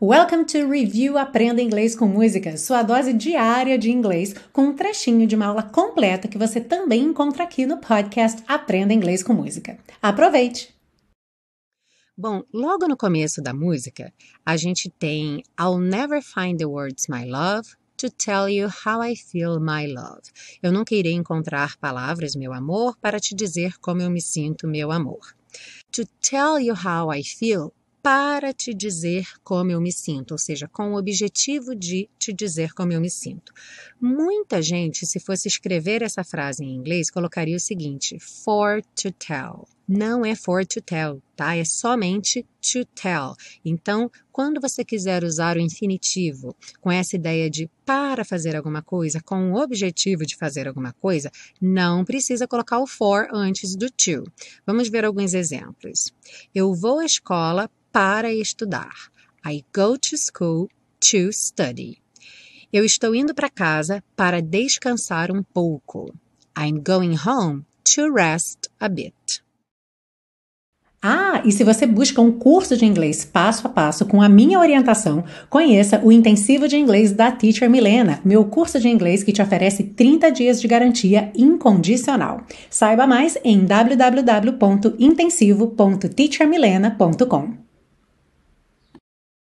Welcome to Review Aprenda Inglês com Música, sua dose diária de inglês, com um trechinho de uma aula completa que você também encontra aqui no podcast Aprenda Inglês com Música. Aproveite! Bom, logo no começo da música, a gente tem I'll never find the words my love to tell you how I feel my love. Eu nunca irei encontrar palavras, meu amor, para te dizer como eu me sinto, meu amor. To tell you how I feel para te dizer como eu me sinto, ou seja, com o objetivo de te dizer como eu me sinto. Muita gente, se fosse escrever essa frase em inglês, colocaria o seguinte: for to tell. Não é for to tell, tá? É somente to tell. Então, quando você quiser usar o infinitivo com essa ideia de para fazer alguma coisa, com o objetivo de fazer alguma coisa, não precisa colocar o for antes do to. Vamos ver alguns exemplos. Eu vou à escola para estudar. I go to school to study. Eu estou indo para casa para descansar um pouco. I'm going home to rest a bit. Ah, e se você busca um curso de inglês passo a passo com a minha orientação, conheça o Intensivo de Inglês da Teacher Milena, meu curso de inglês que te oferece 30 dias de garantia incondicional. Saiba mais em www.intensivo.teachermilena.com.